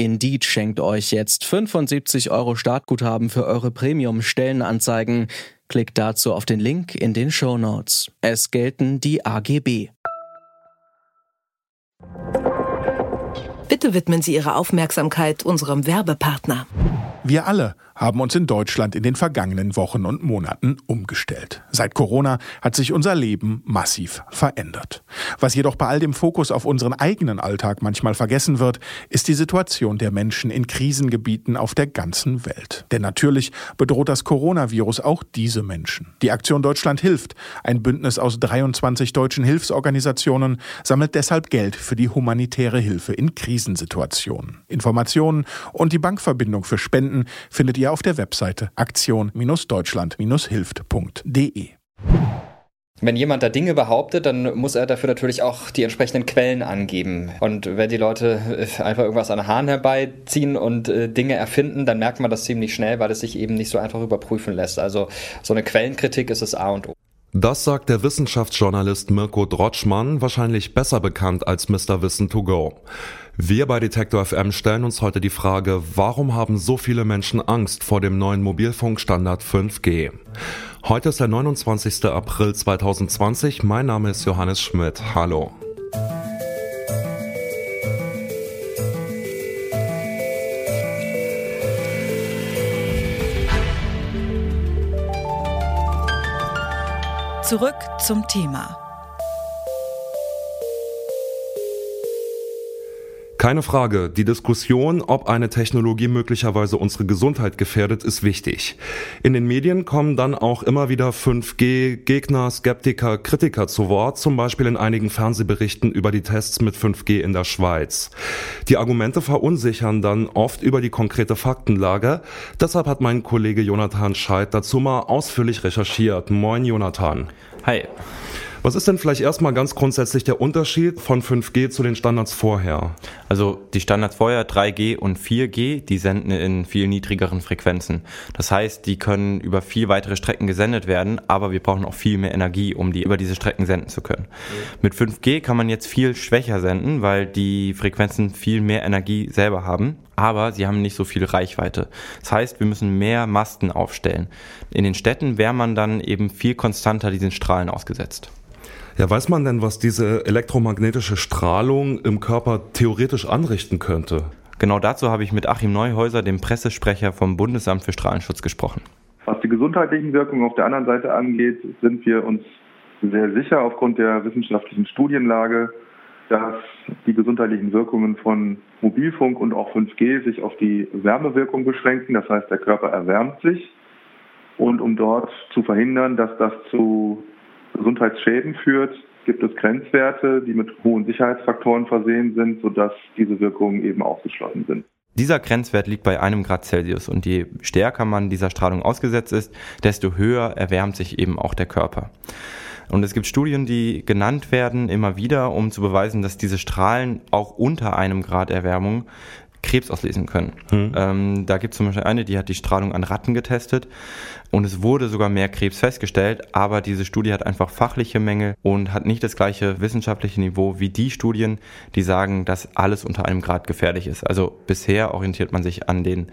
Indeed schenkt euch jetzt 75 Euro Startguthaben für eure Premium-Stellenanzeigen. Klickt dazu auf den Link in den Show Notes. Es gelten die AGB. Bitte widmen Sie Ihre Aufmerksamkeit unserem Werbepartner. Wir alle haben uns in Deutschland in den vergangenen Wochen und Monaten umgestellt. Seit Corona hat sich unser Leben massiv verändert. Was jedoch bei all dem Fokus auf unseren eigenen Alltag manchmal vergessen wird, ist die Situation der Menschen in Krisengebieten auf der ganzen Welt. Denn natürlich bedroht das Coronavirus auch diese Menschen. Die Aktion Deutschland hilft, ein Bündnis aus 23 deutschen Hilfsorganisationen, sammelt deshalb Geld für die humanitäre Hilfe in Krisensituationen. Informationen und die Bankverbindung für Spenden findet ihr auf der Webseite aktion-deutschland-hilft.de. Wenn jemand da Dinge behauptet, dann muss er dafür natürlich auch die entsprechenden Quellen angeben. Und wenn die Leute äh, einfach irgendwas an den Haaren herbeiziehen und äh, Dinge erfinden, dann merkt man das ziemlich schnell, weil es sich eben nicht so einfach überprüfen lässt. Also so eine Quellenkritik ist das A und O. Das sagt der Wissenschaftsjournalist Mirko Drotschmann, wahrscheinlich besser bekannt als Mr. Wissen to go. Wir bei Detektor FM stellen uns heute die Frage, warum haben so viele Menschen Angst vor dem neuen Mobilfunkstandard 5G? Heute ist der 29. April 2020. Mein Name ist Johannes Schmidt. Hallo. Zurück zum Thema. Keine Frage, die Diskussion, ob eine Technologie möglicherweise unsere Gesundheit gefährdet, ist wichtig. In den Medien kommen dann auch immer wieder 5G Gegner, Skeptiker, Kritiker zu Wort, zum Beispiel in einigen Fernsehberichten über die Tests mit 5G in der Schweiz. Die Argumente verunsichern dann oft über die konkrete Faktenlage. Deshalb hat mein Kollege Jonathan Scheidt dazu mal ausführlich recherchiert. Moin Jonathan. Hi. Was ist denn vielleicht erstmal ganz grundsätzlich der Unterschied von 5G zu den Standards vorher? Also die Standards vorher 3G und 4G, die senden in viel niedrigeren Frequenzen. Das heißt, die können über viel weitere Strecken gesendet werden, aber wir brauchen auch viel mehr Energie, um die über diese Strecken senden zu können. Mit 5G kann man jetzt viel schwächer senden, weil die Frequenzen viel mehr Energie selber haben aber sie haben nicht so viel Reichweite. Das heißt, wir müssen mehr Masten aufstellen. In den Städten wäre man dann eben viel konstanter diesen Strahlen ausgesetzt. Ja, weiß man denn, was diese elektromagnetische Strahlung im Körper theoretisch anrichten könnte? Genau dazu habe ich mit Achim Neuhäuser, dem Pressesprecher vom Bundesamt für Strahlenschutz, gesprochen. Was die gesundheitlichen Wirkungen auf der anderen Seite angeht, sind wir uns sehr sicher aufgrund der wissenschaftlichen Studienlage, dass die gesundheitlichen Wirkungen von Mobilfunk und auch 5G sich auf die Wärmewirkung beschränken. Das heißt, der Körper erwärmt sich. Und um dort zu verhindern, dass das zu Gesundheitsschäden führt, gibt es Grenzwerte, die mit hohen Sicherheitsfaktoren versehen sind, sodass diese Wirkungen eben ausgeschlossen sind. Dieser Grenzwert liegt bei einem Grad Celsius und je stärker man dieser Strahlung ausgesetzt ist, desto höher erwärmt sich eben auch der Körper. Und es gibt Studien, die genannt werden immer wieder, um zu beweisen, dass diese Strahlen auch unter einem Grad Erwärmung Krebs auslesen können. Hm. Ähm, da gibt es zum Beispiel eine, die hat die Strahlung an Ratten getestet und es wurde sogar mehr Krebs festgestellt, aber diese Studie hat einfach fachliche Mängel und hat nicht das gleiche wissenschaftliche Niveau wie die Studien, die sagen, dass alles unter einem Grad gefährlich ist. Also bisher orientiert man sich an den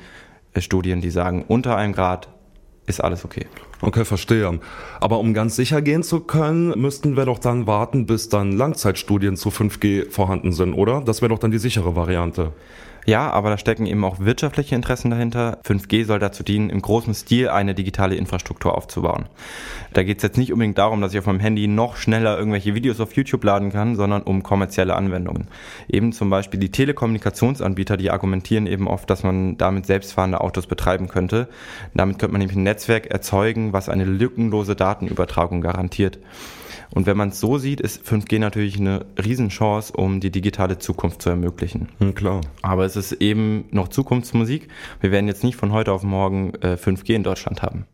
äh, Studien, die sagen, unter einem Grad ist alles okay. Okay, verstehe. Aber um ganz sicher gehen zu können, müssten wir doch dann warten, bis dann Langzeitstudien zu 5G vorhanden sind, oder? Das wäre doch dann die sichere Variante. Ja, aber da stecken eben auch wirtschaftliche Interessen dahinter. 5G soll dazu dienen, im großen Stil eine digitale Infrastruktur aufzubauen. Da geht es jetzt nicht unbedingt darum, dass ich auf meinem Handy noch schneller irgendwelche Videos auf YouTube laden kann, sondern um kommerzielle Anwendungen. Eben zum Beispiel die Telekommunikationsanbieter, die argumentieren eben oft, dass man damit selbstfahrende Autos betreiben könnte. Damit könnte man nämlich ein Netzwerk erzeugen, was eine lückenlose Datenübertragung garantiert. Und wenn man es so sieht, ist 5G natürlich eine Riesenchance, um die digitale Zukunft zu ermöglichen. Ja, klar. Aber es ist eben noch Zukunftsmusik. Wir werden jetzt nicht von heute auf morgen äh, 5G in Deutschland haben.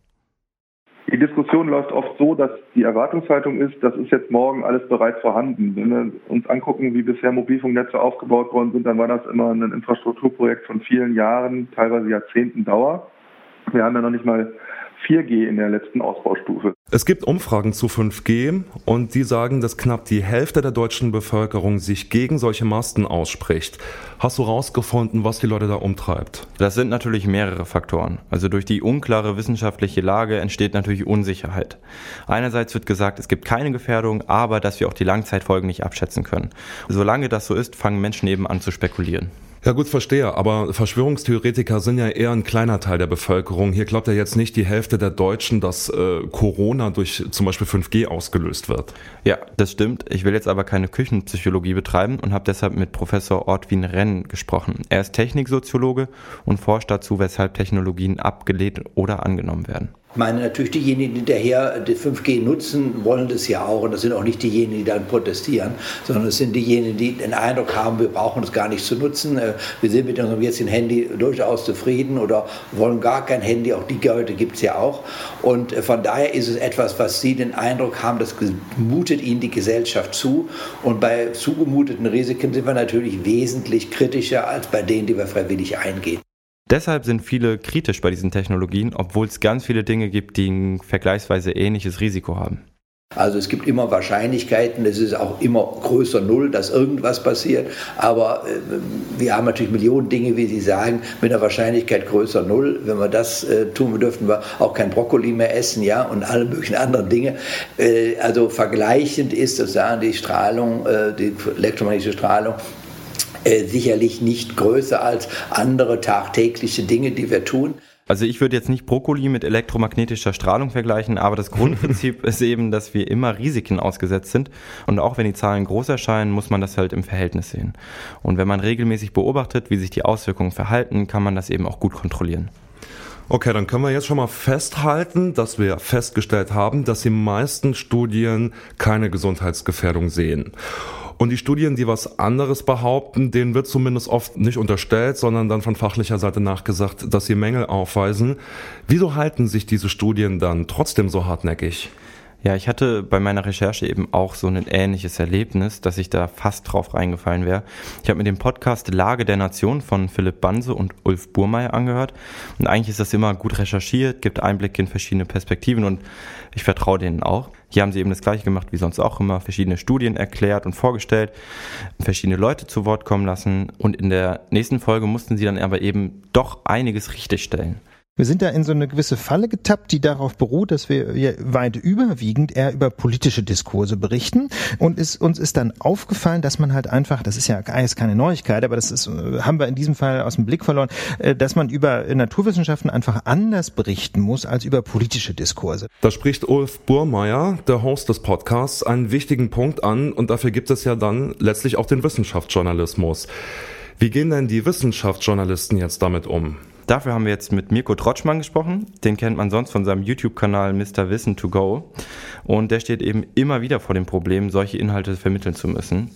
Die Diskussion läuft oft so, dass die Erwartungshaltung ist, das ist jetzt morgen alles bereits vorhanden. Wenn wir uns angucken, wie bisher Mobilfunknetze aufgebaut worden sind, dann war das immer ein Infrastrukturprojekt von vielen Jahren, teilweise Jahrzehnten Dauer. Wir haben ja noch nicht mal 4G in der letzten Ausbaustufe. Es gibt Umfragen zu 5G und die sagen, dass knapp die Hälfte der deutschen Bevölkerung sich gegen solche Masten ausspricht. Hast du rausgefunden, was die Leute da umtreibt? Das sind natürlich mehrere Faktoren. Also durch die unklare wissenschaftliche Lage entsteht natürlich Unsicherheit. Einerseits wird gesagt, es gibt keine Gefährdung, aber dass wir auch die Langzeitfolgen nicht abschätzen können. Solange das so ist, fangen Menschen eben an zu spekulieren. Ja gut, verstehe, aber Verschwörungstheoretiker sind ja eher ein kleiner Teil der Bevölkerung. Hier glaubt ja jetzt nicht die Hälfte der Deutschen, dass äh, Corona durch zum Beispiel 5G ausgelöst wird. Ja, das stimmt. Ich will jetzt aber keine Küchenpsychologie betreiben und habe deshalb mit Professor Ortwin Renn gesprochen. Er ist Techniksoziologe und forscht dazu, weshalb Technologien abgelehnt oder angenommen werden. Ich meine, natürlich diejenigen, die hinterher die 5G nutzen, wollen das ja auch. Und das sind auch nicht diejenigen, die dann protestieren, sondern es sind diejenigen, die den Eindruck haben, wir brauchen es gar nicht zu nutzen. Äh, wir sind mit unserem jetzigen Handy durchaus zufrieden oder wollen gar kein Handy. Auch die Leute gibt es ja auch. Und äh, von daher ist es etwas, was Sie den Eindruck haben, das mutet Ihnen die Gesellschaft zu. Und bei zugemuteten Risiken sind wir natürlich wesentlich kritischer als bei denen, die wir freiwillig eingehen. Deshalb sind viele kritisch bei diesen Technologien, obwohl es ganz viele Dinge gibt, die ein vergleichsweise ähnliches Risiko haben. Also es gibt immer Wahrscheinlichkeiten, es ist auch immer größer Null, dass irgendwas passiert. Aber äh, wir haben natürlich Millionen Dinge, wie Sie sagen, mit einer Wahrscheinlichkeit größer Null. Wenn wir das äh, tun, dürften wir auch kein Brokkoli mehr essen, ja, und alle möglichen anderen Dinge. Äh, also vergleichend ist sozusagen die Strahlung, äh, die elektromagnetische Strahlung äh, sicherlich nicht größer als andere tagtägliche Dinge, die wir tun. Also ich würde jetzt nicht Brokkoli mit elektromagnetischer Strahlung vergleichen, aber das Grundprinzip ist eben, dass wir immer Risiken ausgesetzt sind. Und auch wenn die Zahlen groß erscheinen, muss man das halt im Verhältnis sehen. Und wenn man regelmäßig beobachtet, wie sich die Auswirkungen verhalten, kann man das eben auch gut kontrollieren. Okay, dann können wir jetzt schon mal festhalten, dass wir festgestellt haben, dass die meisten Studien keine Gesundheitsgefährdung sehen. Und die Studien, die was anderes behaupten, denen wird zumindest oft nicht unterstellt, sondern dann von fachlicher Seite nachgesagt, dass sie Mängel aufweisen. Wieso halten sich diese Studien dann trotzdem so hartnäckig? Ja, ich hatte bei meiner Recherche eben auch so ein ähnliches Erlebnis, dass ich da fast drauf reingefallen wäre. Ich habe mir den Podcast Lage der Nation von Philipp Banse und Ulf Burmeier angehört. Und eigentlich ist das immer gut recherchiert, gibt Einblicke in verschiedene Perspektiven und ich vertraue denen auch. Hier haben sie eben das gleiche gemacht wie sonst auch immer, verschiedene Studien erklärt und vorgestellt, verschiedene Leute zu Wort kommen lassen und in der nächsten Folge mussten sie dann aber eben doch einiges richtigstellen. Wir sind da in so eine gewisse Falle getappt, die darauf beruht, dass wir weit überwiegend eher über politische Diskurse berichten. Und es, uns ist dann aufgefallen, dass man halt einfach, das ist ja ist keine Neuigkeit, aber das ist, haben wir in diesem Fall aus dem Blick verloren, äh, dass man über Naturwissenschaften einfach anders berichten muss als über politische Diskurse. Da spricht Ulf Burmeier, der Host des Podcasts, einen wichtigen Punkt an und dafür gibt es ja dann letztlich auch den Wissenschaftsjournalismus. Wie gehen denn die Wissenschaftsjournalisten jetzt damit um? Dafür haben wir jetzt mit Mirko Trotschmann gesprochen. Den kennt man sonst von seinem YouTube-Kanal Mr. Wissen to Go. Und der steht eben immer wieder vor dem Problem, solche Inhalte vermitteln zu müssen.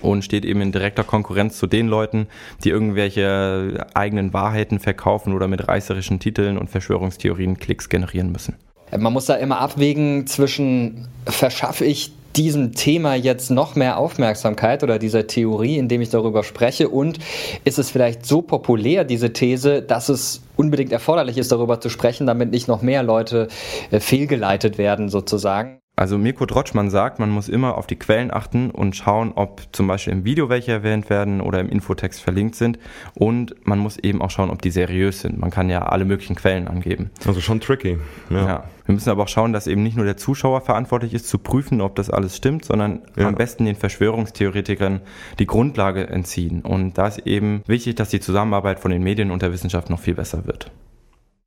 Und steht eben in direkter Konkurrenz zu den Leuten, die irgendwelche eigenen Wahrheiten verkaufen oder mit reißerischen Titeln und Verschwörungstheorien Klicks generieren müssen. Man muss da immer abwägen zwischen, verschaffe ich diesem Thema jetzt noch mehr Aufmerksamkeit oder dieser Theorie, indem ich darüber spreche? Und ist es vielleicht so populär, diese These, dass es unbedingt erforderlich ist, darüber zu sprechen, damit nicht noch mehr Leute äh, fehlgeleitet werden, sozusagen? Also Mirko Drotschmann sagt, man muss immer auf die Quellen achten und schauen, ob zum Beispiel im Video welche erwähnt werden oder im Infotext verlinkt sind. Und man muss eben auch schauen, ob die seriös sind. Man kann ja alle möglichen Quellen angeben. Also schon tricky. Ja. ja. Wir müssen aber auch schauen, dass eben nicht nur der Zuschauer verantwortlich ist, zu prüfen, ob das alles stimmt, sondern ja. am besten den Verschwörungstheoretikern die Grundlage entziehen. Und da ist eben wichtig, dass die Zusammenarbeit von den Medien und der Wissenschaft noch viel besser wird.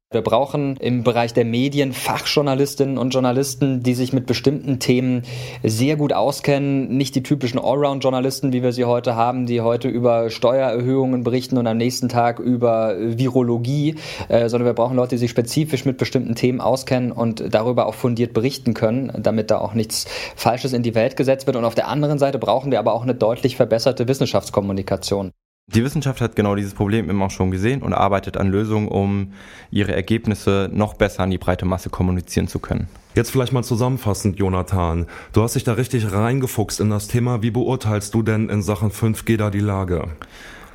Wir brauchen im Bereich der Medien Fachjournalistinnen und Journalisten, die sich mit bestimmten Themen sehr gut auskennen. Nicht die typischen Allround-Journalisten, wie wir sie heute haben, die heute über Steuererhöhungen berichten und am nächsten Tag über Virologie, äh, sondern wir brauchen Leute, die sich spezifisch mit bestimmten Themen auskennen und darüber auch fundiert berichten können, damit da auch nichts Falsches in die Welt gesetzt wird. Und auf der anderen Seite brauchen wir aber auch eine deutlich verbesserte Wissenschaftskommunikation. Die Wissenschaft hat genau dieses Problem immer auch schon gesehen und arbeitet an Lösungen, um ihre Ergebnisse noch besser an die breite Masse kommunizieren zu können. Jetzt vielleicht mal zusammenfassend, Jonathan. Du hast dich da richtig reingefuchst in das Thema. Wie beurteilst du denn in Sachen 5G da die Lage?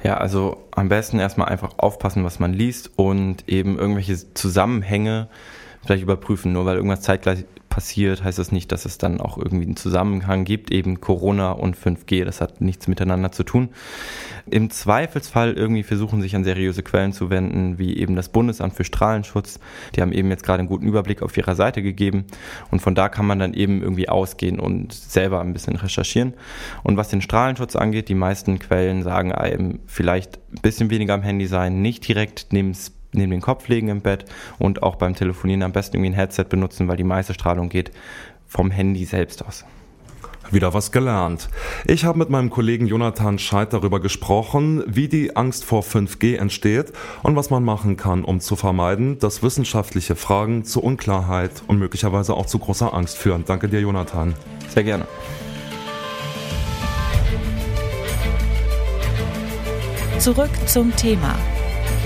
Ja, also am besten erstmal einfach aufpassen, was man liest und eben irgendwelche Zusammenhänge vielleicht überprüfen. Nur weil irgendwas zeitgleich passiert, heißt das nicht, dass es dann auch irgendwie einen Zusammenhang gibt. Eben Corona und 5G, das hat nichts miteinander zu tun. Im Zweifelsfall irgendwie versuchen sich an seriöse Quellen zu wenden, wie eben das Bundesamt für Strahlenschutz. Die haben eben jetzt gerade einen guten Überblick auf ihrer Seite gegeben und von da kann man dann eben irgendwie ausgehen und selber ein bisschen recherchieren. Und was den Strahlenschutz angeht, die meisten Quellen sagen einem vielleicht ein bisschen weniger am Handy sein, nicht direkt neben neben den Kopf legen im Bett und auch beim Telefonieren am besten irgendwie ein Headset benutzen, weil die meiste Strahlung geht vom Handy selbst aus. Wieder was gelernt. Ich habe mit meinem Kollegen Jonathan Scheid darüber gesprochen, wie die Angst vor 5G entsteht und was man machen kann, um zu vermeiden, dass wissenschaftliche Fragen zu Unklarheit und möglicherweise auch zu großer Angst führen. Danke dir, Jonathan. Sehr gerne. Zurück zum Thema